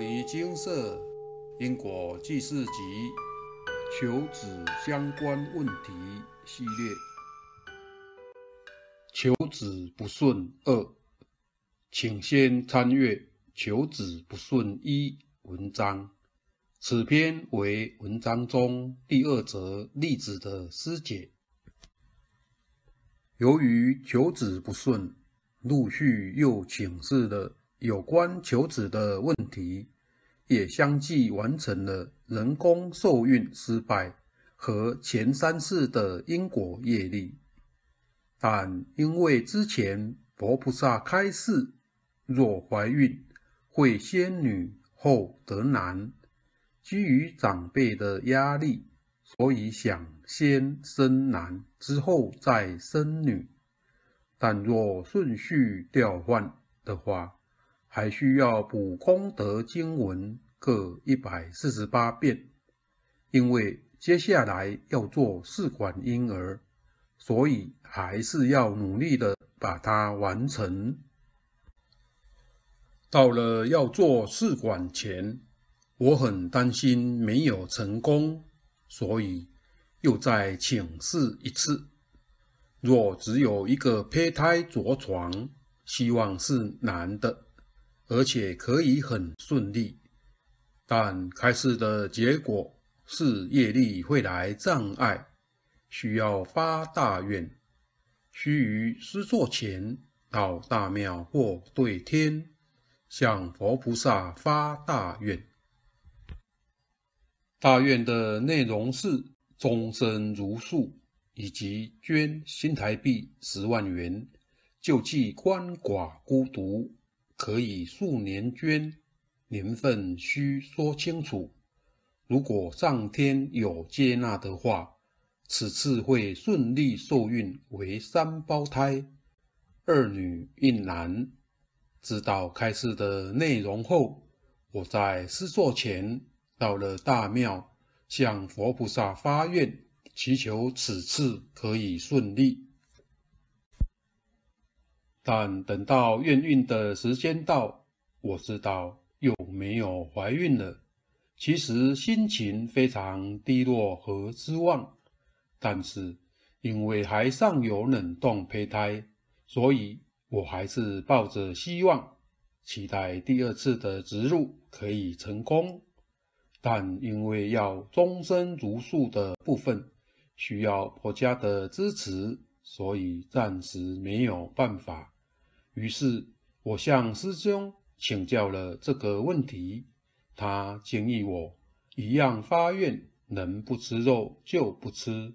尼精舍因果记事集求子相关问题系列，求子不顺二，请先参阅求子不顺一文章。此篇为文章中第二则例子的师解。由于求子不顺，陆续又请示了。有关求子的问题，也相继完成了人工受孕失败和前三世的因果业力。但因为之前佛菩萨开示，若怀孕会先女后得男，基于长辈的压力，所以想先生男之后再生女。但若顺序调换的话，还需要补功德经文各一百四十八遍，因为接下来要做试管婴儿，所以还是要努力的把它完成。到了要做试管前，我很担心没有成功，所以又再请示一次。若只有一个胚胎着床，希望是男的。而且可以很顺利，但开示的结果是业力会来障碍，需要发大愿，须于施作前到大庙或对天向佛菩萨发大愿。大愿的内容是终身如数，以及捐新台币十万元救济鳏寡孤独。可以数年捐，年份需说清楚。如果上天有接纳的话，此次会顺利受孕为三胞胎，二女一男。知道开示的内容后，我在施作前到了大庙，向佛菩萨发愿，祈求此次可以顺利。但等到验孕的时间到，我知道又没有怀孕了。其实心情非常低落和失望，但是因为还尚有冷冻胚胎，所以我还是抱着希望，期待第二次的植入可以成功。但因为要终身如数的部分需要婆家的支持，所以暂时没有办法。于是，我向师兄请教了这个问题。他建议我一样发愿，能不吃肉就不吃；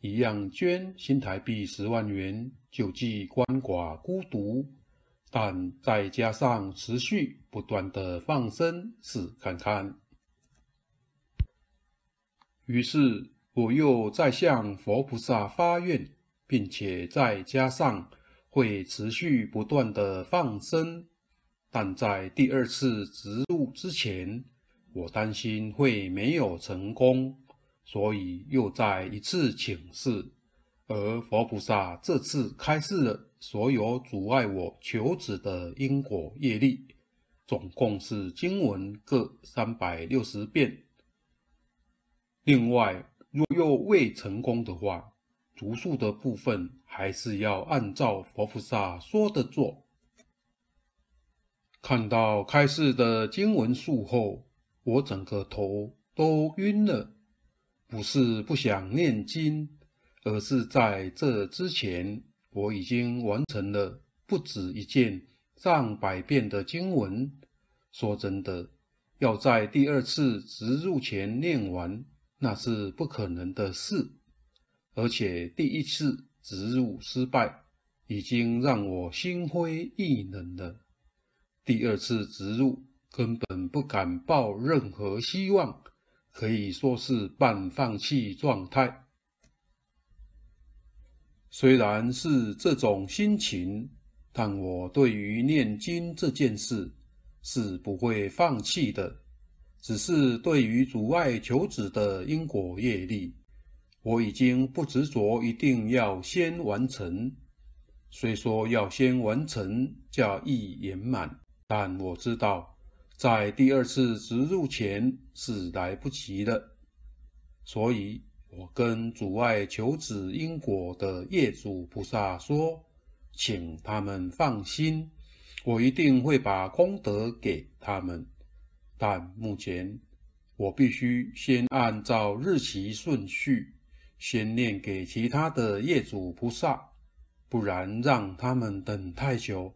一样捐新台币十万元救济鳏寡孤独，但再加上持续不断的放生试看看。于是，我又再向佛菩萨发愿，并且再加上。会持续不断的放生，但在第二次植入之前，我担心会没有成功，所以又再一次请示。而佛菩萨这次开示了所有阻碍我求子的因果业力，总共是经文各三百六十遍。另外，若又未成功的话，茹素的部分还是要按照佛菩萨说的做。看到开示的经文数后，我整个头都晕了。不是不想念经，而是在这之前，我已经完成了不止一件上百遍的经文。说真的，要在第二次植入前念完，那是不可能的事。而且第一次植入失败，已经让我心灰意冷了。第二次植入根本不敢抱任何希望，可以说是半放弃状态。虽然是这种心情，但我对于念经这件事是不会放弃的，只是对于阻碍求子的因果业力。我已经不执着一定要先完成，虽说要先完成，较易圆满，但我知道在第二次植入前是来不及的。所以，我跟阻碍求子因果的业主菩萨说，请他们放心，我一定会把功德给他们。但目前，我必须先按照日期顺序，先念给其他的业主菩萨，不然让他们等太久，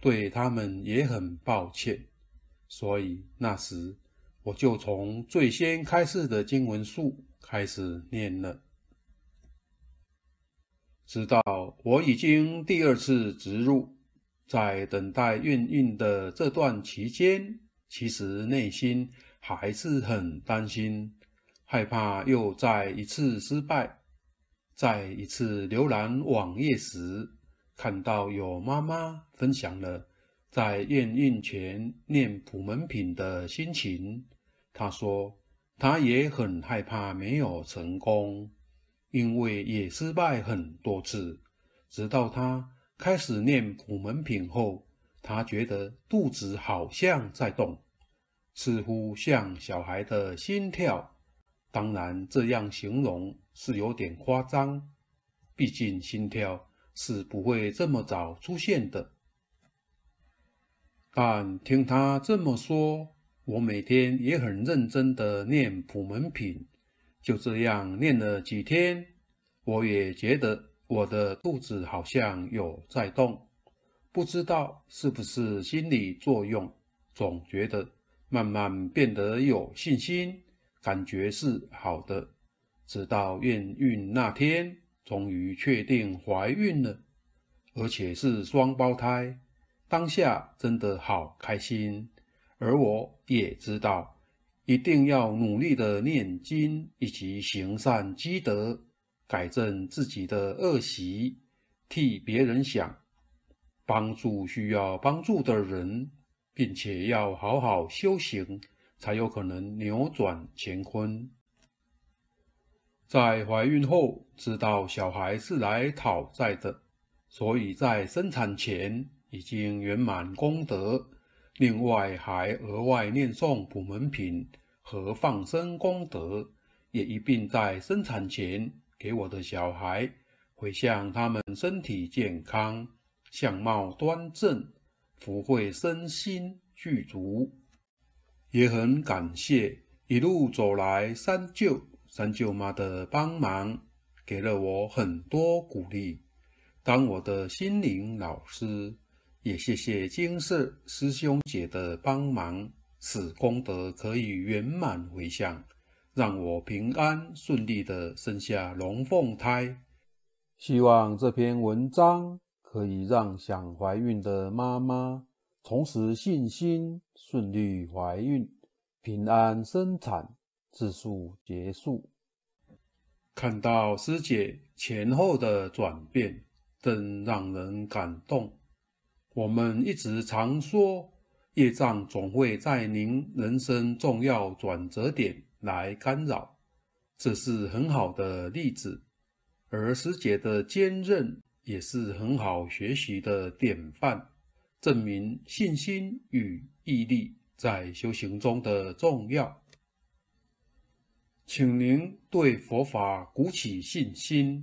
对他们也很抱歉。所以那时，我就从最先开示的经文数开始念了，直到我已经第二次植入，在等待孕育的这段期间，其实内心还是很担心，害怕又再一次失败。再一次浏览网页时，看到有妈妈分享了在验孕前念普门品的心情。她说，她也很害怕没有成功，因为也失败很多次。直到她开始念普门品后，她觉得肚子好像在动。似乎像小孩的心跳，当然这样形容是有点夸张，毕竟心跳是不会这么早出现的。但听他这么说，我每天也很认真地念普门品，就这样念了几天，我也觉得我的肚子好像有在动，不知道是不是心理作用，总觉得。慢慢变得有信心，感觉是好的。直到验孕那天，终于确定怀孕了，而且是双胞胎。当下真的好开心，而我也知道，一定要努力的念经以及行善积德，改正自己的恶习，替别人想，帮助需要帮助的人。并且要好好修行，才有可能扭转乾坤。在怀孕后知道小孩是来讨债的，所以在生产前已经圆满功德，另外还额外念诵普门品和放生功德，也一并在生产前给我的小孩回向他们身体健康、相貌端正。福慧身心具足，也很感谢一路走来三舅、三舅妈的帮忙，给了我很多鼓励，当我的心灵老师。也谢谢金色师兄姐的帮忙，使功德可以圆满回向，让我平安顺利地生下龙凤胎。希望这篇文章。可以让想怀孕的妈妈重拾信心，顺利怀孕，平安生产，自述结束。看到师姐前后的转变，真让人感动。我们一直常说，业障总会在您人生重要转折点来干扰，这是很好的例子。而师姐的坚韧。也是很好学习的典范，证明信心与毅力在修行中的重要。请您对佛法鼓起信心。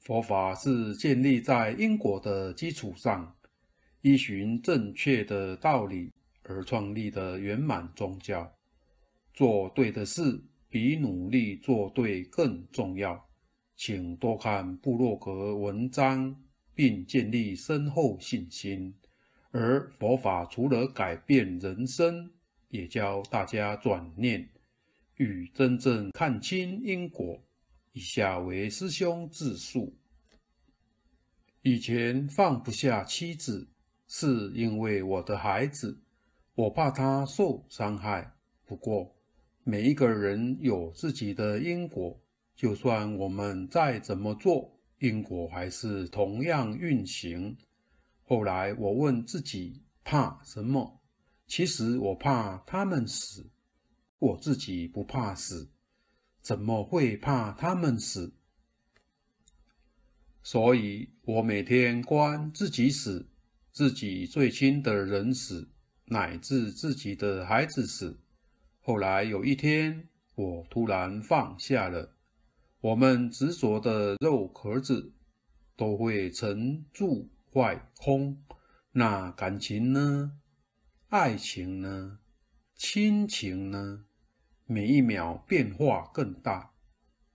佛法是建立在因果的基础上，依循正确的道理而创立的圆满宗教。做对的事比努力做对更重要。请多看部落格文章，并建立深厚信心。而佛法除了改变人生，也教大家转念与真正看清因果。以下为师兄自述：以前放不下妻子，是因为我的孩子，我怕他受伤害。不过，每一个人有自己的因果。就算我们再怎么做，因果还是同样运行。后来我问自己，怕什么？其实我怕他们死，我自己不怕死，怎么会怕他们死？所以我每天观自己死，自己最亲的人死，乃至自己的孩子死，后来有一天，我突然放下了。我们执着的肉壳子都会沉住坏空，那感情呢？爱情呢？亲情呢？每一秒变化更大。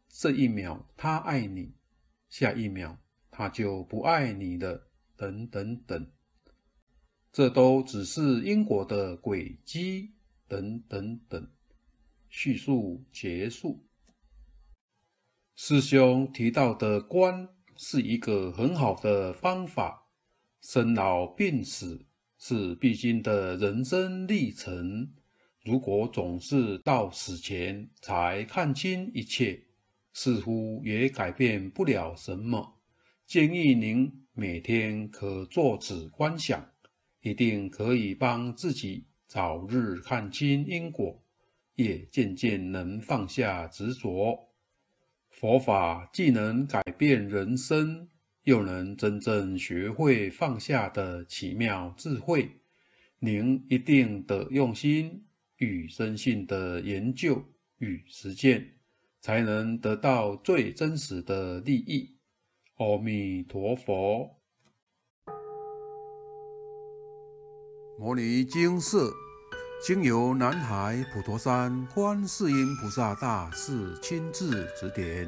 这一秒他爱你，下一秒他就不爱你了，等等等。这都只是因果的轨迹，等等等。叙述结束。师兄提到的观是一个很好的方法。生老病死是必经的人生历程。如果总是到死前才看清一切，似乎也改变不了什么。建议您每天可做此观想，一定可以帮自己早日看清因果，也渐渐能放下执着。佛法既能改变人生，又能真正学会放下的奇妙智慧。您一定得用心与深信的研究与实践，才能得到最真实的利益。阿弥陀佛。摩尼精舍，经由南海普陀山观世音菩萨大士亲自指点，